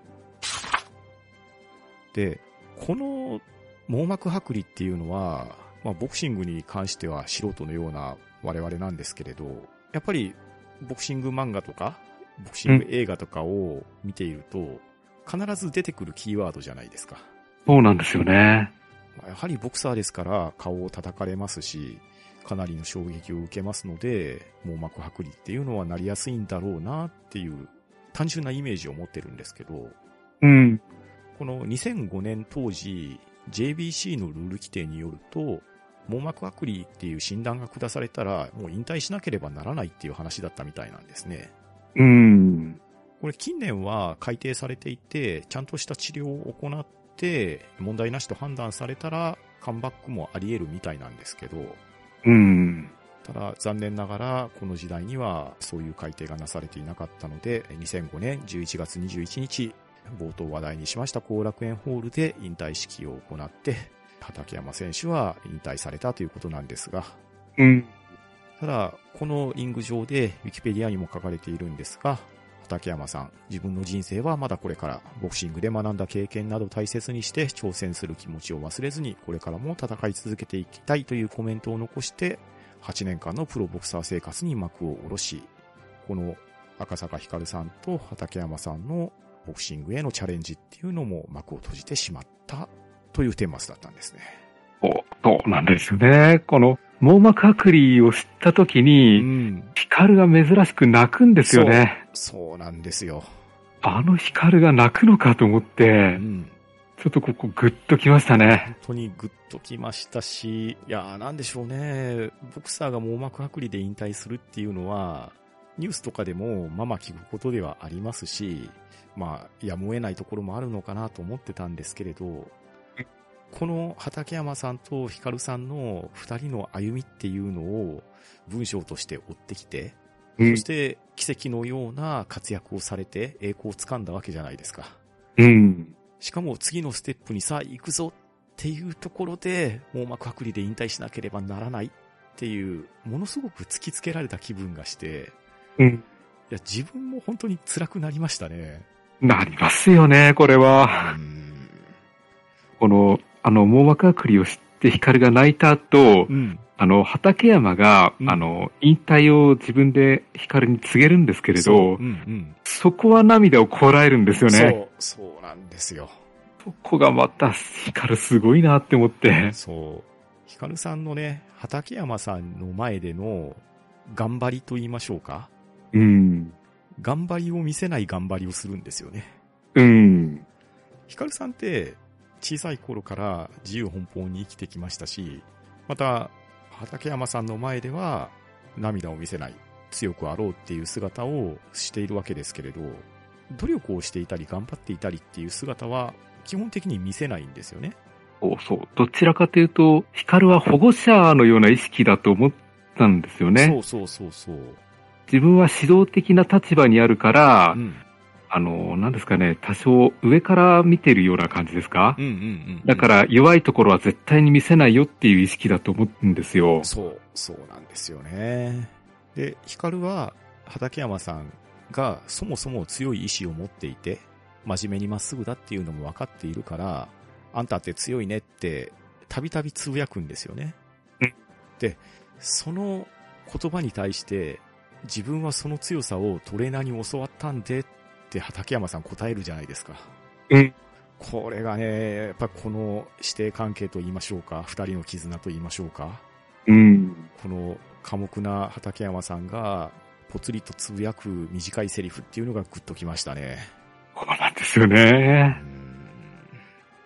で、この網膜剥離っていうのは、まあ、ボクシングに関しては素人のような我々なんですけれど、やっぱりボクシング漫画とか、ボクシング映画とかを見ていると、必ず出てくるキーワードじゃないですか。そうなんですよね。まあやはりボクサーですから顔を叩かれますし、かなりの衝撃を受けますので、網膜剥離っていうのはなりやすいんだろうなっていう単純なイメージを持ってるんですけど、うん。この2005年当時、JBC のルール規定によると、網膜剥離っていう診断が下されたら、もう引退しなければならないっていう話だったみたいなんですね。うん。これ近年は改定されていて、ちゃんとした治療を行って、問題なしと判断されたら、カムバックもあり得るみたいなんですけど、うん。ただ残念ながらこの時代にはそういう改定がなされていなかったので、2005年11月21日、冒頭話題にしました後楽園ホールで引退式を行って、畠山選手は引退されたということなんですが、うん。ただ、このリング上で、ウィキペディアにも書かれているんですが、畠山さん、自分の人生はまだこれからボクシングで学んだ経験など大切にして挑戦する気持ちを忘れずにこれからも戦い続けていきたいというコメントを残して8年間のプロボクサー生活に幕を下ろし、この赤坂ひかるさんと畠山さんのボクシングへのチャレンジっていうのも幕を閉じてしまったというテーマスだったんですね。おそうなんですね。この網膜剥離を知った時うに、ん。ヒカルが珍しく泣くんですよね。そうなんですよ。あのヒカルが泣くのかと思っうて、ん。ちょっとここグッときましたね。本当にグッときましたし、いやーなんでしょうね。ボクサーが網膜剥離で引退するっていうのは、ニュースとかでもまあまあ聞くことではありますし、まあ、やむを得ないところもあるのかなと思ってたんですけれど、この畠山さんとヒカルさんの二人の歩みっていうのを文章として追ってきて、うんそして奇跡のような活躍をされて栄光をつかんだわけじゃないですか。うん。しかも次のステップにさあ行くぞっていうところで、網膜剥離で引退しなければならないっていう、ものすごく突きつけられた気分がして、うん。いや、自分も本当に辛くなりましたね。なりますよね、これうは。ん。この、あの、網膜剥離を知ってヒカルが泣いた後、うん。あの、畠山が、うんあの、引退を自分でヒカルに告げるんですけれど、うんうん。そこは涙をこらえるんですよね。そう、そうなんですよ。そこがまたヒカルすごいなって思って。そう。ヒカルさんのね、畠山さんの前での頑張りと言いましょうか。うん。頑張りを見せない頑張りをするんですよね。うん。ヒカルさんって小さい頃から自由奔放に生きてきましたし、また畠山さんの前では涙を見せない、強くあろうっていう姿をしているわけですけれど、努力をしていたり頑張っていたりっていう姿は基本的に見せないんですよね。そうそう。どちらかというと、ヒカルは保護者のような意識だと思ったんですよね。そうそうそうそう。自分は指導的な立場にあるから、うん。あの、なんですかね、多少上から見てるような感じですか、うんうんうん。だから弱いところは絶対に見せないよっていう意識だと思うんですよ。そう、そうなんですよね。で、ヒカルは畠山さんがそもそも強い意志を持っていて、真面目にまっすぐだっていうのも分かっているから、あんたって強いねって、たびたびつぶやくんですよねうん。で、その言葉に対して、自分はその強さをトレーナーに教わったんでって畠山さん答えるじゃないですか。うん。これがね、やっぱこの師弟関係と言いましょうか、二人の絆と言いましょうか、うん。この寡黙な畠山さんが、ぽつりとつぶやく短いセリフっていうのがグッときましたね。そうなんですようね。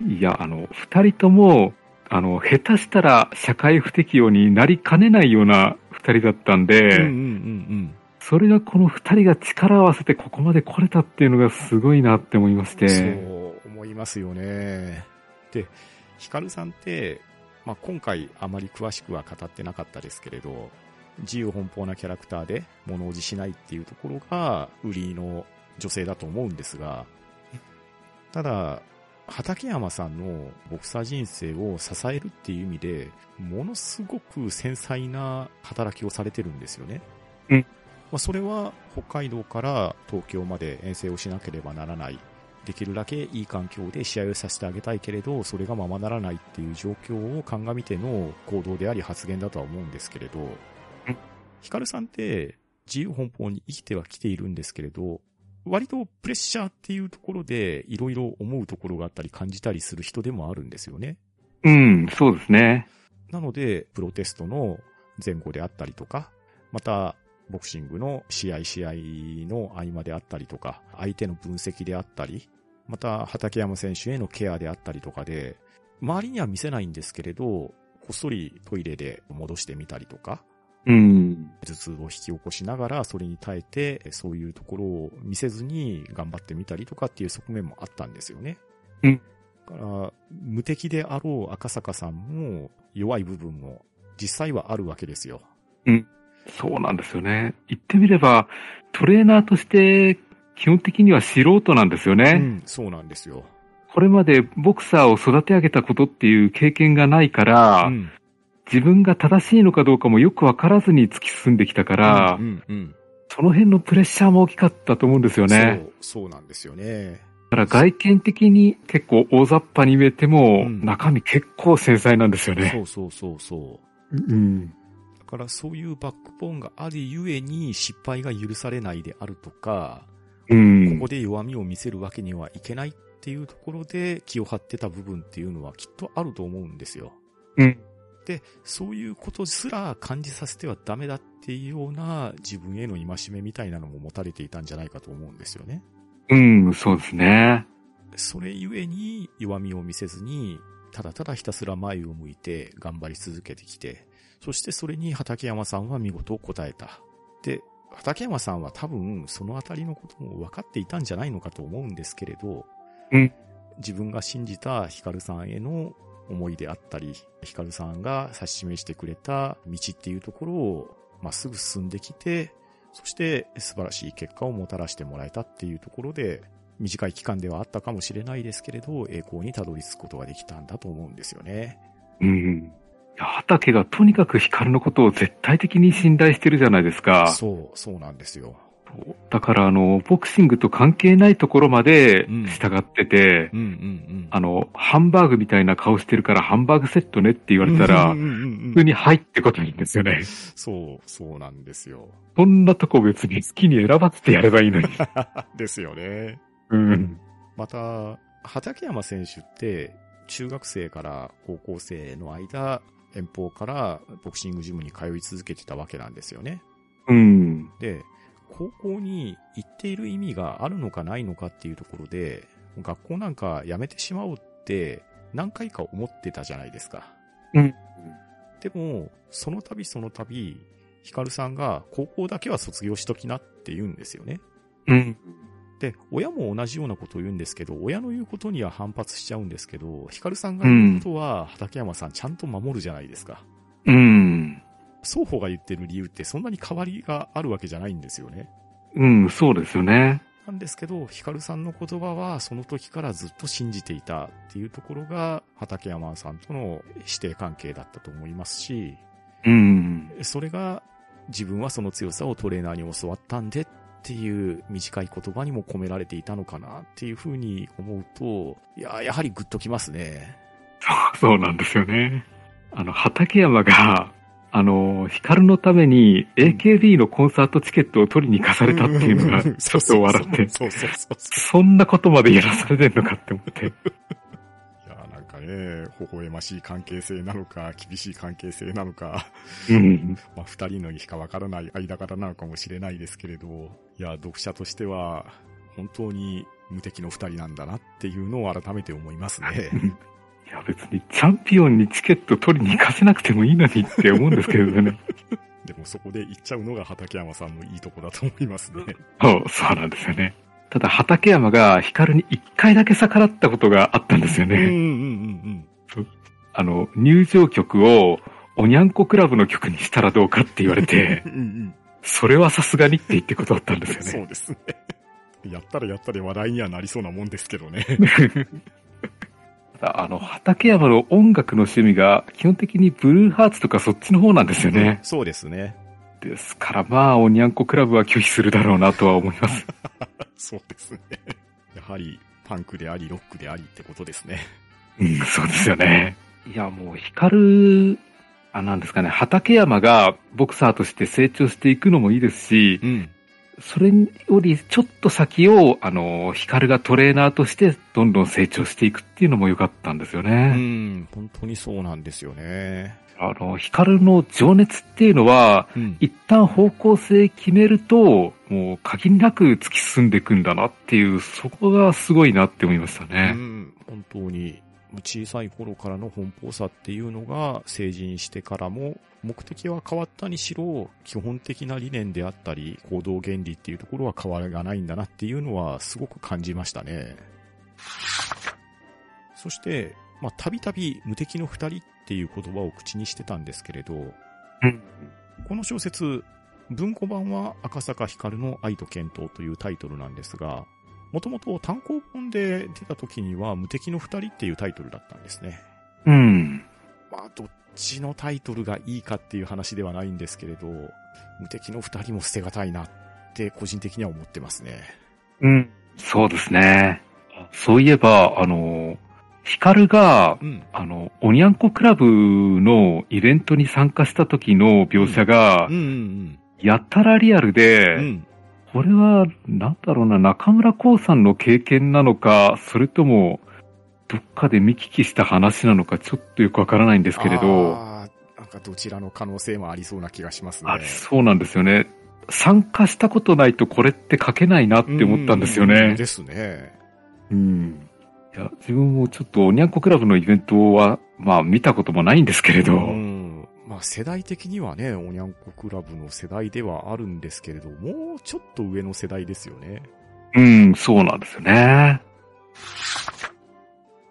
んいや、あの、二人とも、あの、下手したら社会不適用になりかねないような二人だったんで、うんうんうんそれがこの二人が力を合わせてここまで来れたっていうのがすごいなって思いましうん。て。そう思いますよね。で、ヒカルさんって、まあ、今回あまり詳しくは語ってなかったですけれど、自由奔放なキャラクターで物おじしないっていうところが売りの女性だと思うんですが、ただ、畠山さんのボクサー人生を支えるっていう意味で、ものすごく繊細な働きをされてるんですよね。うんまあ、それは北海道から東京まで遠征をしなければならない。できるだけいい環境で試合をさせてあげたいけれど、それがままならないっていう状況を鑑みての行動であり発言だとは思うんですけれどうん、ヒカルさんって自由奔放に生きてはきているんですけれど、割とプレッシャーっていうところでいろいろ思うところがあったり感じたりする人でもあるんですよね。うん、そうですね。なので、プロテストの前後であったりとか、また、ボクシングの試合試合の合間であったりとか、相手の分析であったり、また、畠山選手へのケアであったりとかで、周りには見せないんですけれど、こっそりトイレで戻してみたりとか、うん。頭痛を引き起こしながら、それに耐えて、そういうところを見せずに頑張ってみたりとかっていう側面もあったんですよね。うん。だから、無敵であろう赤坂さんも弱い部分も実際はあるわけですよ。そうなんですよね。言ってみれば、トレーナーとして基本的には素人なんですよね。うん、そうなんですよ。これまでボクサーを育て上げたことっていう経験がないから、うん、自分が正しいのかどうかもよくわからずに突き進んできたから、うん、うん、その辺のプレッシャーも大きかったと思うんですよね。そう、そうなんですよね。だから外見的に結構大雑把に見えても、うん中身結構繊細なんですよね。そうそうそうそう。うん。だからそういうバックボーンがあるゆえに失敗が許されないであるとか、うん。ここで弱みを見せるわけにはいけないっていうところで気を張ってた部分っていうのはきっとあると思うんですよ。うん。で、そういうことすら感じさせてはダメだっていうような自分への戒めみたいなのも持たれていたんじゃないかと思うんですよね。うん、そうですね。それゆえに弱みを見せずに、ただただひたすら前を向いて頑張り続けてきて、そしてそれに畠山さんは見事答えた。で、畠山さんは多分そのあたりのことも分かっていたんじゃないのかと思うんですけれど、うん自分が信じたヒカルさんへの思いであったり、ヒカルさんが指し示してくれた道っていうところをまっすぐ進んできて、そして素晴らしい結果をもたらしてもらえたっていうところで、短い期間ではあったかもしれないですけれど、栄光にたどり着くことができたんだと思うんですよね。うん。いや畑がとにかく光のことを絶対的に信頼してるじゃないですか。そう、そうなんですよ。だから、あの、ボクシングと関係ないところまでうん従ってて、うんうんうん。あの、ハンバーグみたいな顔してるからハンバーグセットねって言われたら、うんうんうんうん普通にはいってことなんですよね。そう、そうなんですよ。そんなとこ別に好きに選ばせてやればいいのに。*laughs* ですよね。うん。また、畠山選手って、中学生から高校生の間、遠方からボクシングジムに通い続けてたわけなんですよね。うん。で、高校に行っている意味があるのかないのかっていうところで、学校なんか辞めてしまおうって何回か思ってたじゃないですか。うん。でも、その度その度、ヒカルさんが高校だけは卒業しときなって言うんですよね。うん。で、親も同じようなことを言うんですけど、親の言うことには反発しちゃうんですけど、ヒカルさんが言うことは、畠山さんちゃんと守るじゃないですか。うん。双方が言ってる理由ってそんなに変わりがあるわけじゃないんですよね。うん、そうですよね。なんですけど、ヒカルさんの言葉はその時からずっと信じていたっていうところが、畠山さんとの師弟関係だったと思いますし、うん。それが自分はその強さをトレーナーに教わったんでっていう短い言葉にも込められていたのかなっていうふうに思うと、いや、やはりグッときますね。*laughs* そうなんですよね。あの、畠山が、あの、ヒカルのために AKB のコンサートチケットを取りに行かされたっていうのが、ちょっと笑って。そんなことまでやらされてんのかって思って。*laughs* いや、なんかね、微笑ましい関係性なのか、厳しい関係性なのか、うん。まあ、二人のにしかわからない間柄なのかもしれないですけれど、いや、読者としては、本当に無敵の二人なんだなっていうのを改めて思いますね。*laughs* いや別にチャンピオンにチケット取りに行かせなくてもいいのにって思うんですけれどね。*laughs* でもそこで行っちゃうのが畠山さんのいいとこだと思いますね。*laughs* そう、そうなんですよね。ただ、畠山がヒカルに一回だけ逆らったことがあったんですようんうんうね。んあの、入場曲をおにゃんこクラブの曲にしたらどうかって言われてう、ん。うんうんそれはさすがにって言って断ったんですよね。そうですね。*laughs* やったらやったで話題にはなりそうなもんですけどね。あの、畠山の音楽の趣味が基本的にブルーハーツとかそっちの方なんですよね。そうですね。ですからまあ、おにゃんこクラブは拒否するだろうなとは思います。*laughs* そうですね。やはり、パンクであり、ロックでありってことですね。うん、そうですよね。いや、もう、ヒカル、あ、なんですかね、畠山がボクサーとして成長していくのもいいですし、うん。それよりちょっと先を、あの、ヒカルがトレーナーとしてどんどん成長していくっていうのも良かったんですようね。ん。本当にそうなんですよね。あの、ヒカルの情熱っていうのは、うん。一旦方向性決めると、もう限りなく突き進んでいくんだなっていう、そこがすごいなって思いましたうね。ん。本当に、小さい頃からの奔放さっていうのが成人してからも目的は変わったにしろ基本的な理念であったり行動原理っていうところは変わりがないんだなっていうのはすごく感じましたね。そして、まあ、たびたび無敵の二人っていう言葉を口にしてたんですけれど、うんこの小説、文庫版は赤坂光の愛と健闘というタイトルなんですが、もともと単行本で出た時には無敵の二人っていうタイトルだったんですね。うん。まあ、どっちのタイトルがいいかっていう話ではないんですけれど、無敵の二人も捨てがたいなっって個人的には思ってますね。うん。そうですね。そういえば、あの、ヒカルが、うん。あの、おにゃんこクラブのイベントに参加した時の描写がやたらリアルで、うん。うん。これは、なんだろうな、中村光さんの経験なのか、それとも、どっかで見聞きした話なのか、ちょっとよくわからないんですけれど、なんかどちらの可能性もありそうな気がしますね。ありそうなんですよね。参加したことないとこれって書けないなって思ったんですようね。ですね。うん。いや、自分もちょっとおにゃんこクラブのイベントは、まあ見たこともないんですけれど、うん。まあ世代的にはね、おにゃんこクラブの世代ではあるんですけれど、もうちょっと上の世代ですよね。うん、そうなんですよね。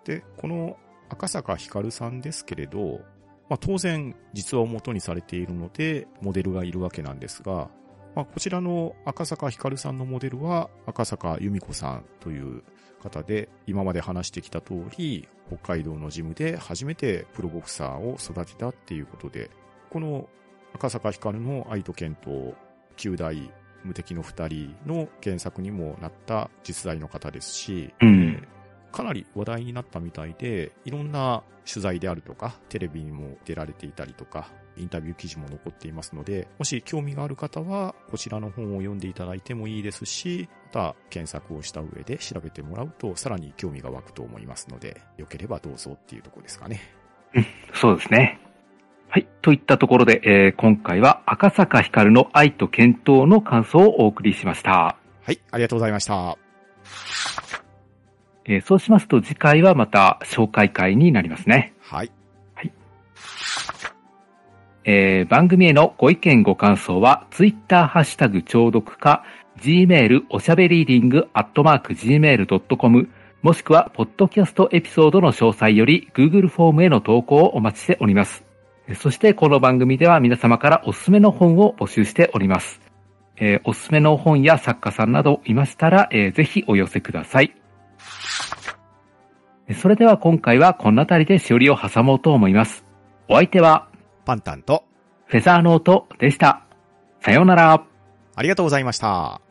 で、この赤坂ひかるさんですけれど、まあ当然実話を元にされているので、モデルがいるわけなんですが、まあこちらの赤坂ひかるさんのモデルは赤坂由美子さんという方で、今まで話してきた通り、北海道のジムで初めてプロボクサーを育てたっていうことで、この赤坂ひかるの愛と健と旧大無敵の二人の原作にもなった実在の方ですし、うん。かなり話題になったみたいで、いろんな取材であるとか、テレビにも出られていたりとか、インタビュー記事も残っていますので、もし興味がある方は、こちらの本を読んでいただいてもいいですし、また検索をした上で調べてもらうと、さらに興味が湧くと思いますので、よければどうぞっていうところですかね。そうですね。はい。といったところで、えー今回は赤坂光の愛と健闘の感想をお送りしました。はい、ありがとうございました。えーそうしますと次回はまた紹介会になりますね。はい。えー番組へのご意見ご感想は、ツイッターハッシュタグ聴読か、gmail おしゃべりーディングアットマーク gmail.com、もしくは、ポッドキャストエピソードの詳細より、Google フォームへの投稿をお待ちしております。そして、この番組では皆様からおすすめの本を募集しております。えーおすすめの本や作家さんなどいましたら、えーぜひお寄せください。それでは今回はこの辺りでしおりを挟もうと思います。お相手は、パンタンと、フェザーノートでした。さようなら。ありがとうございました。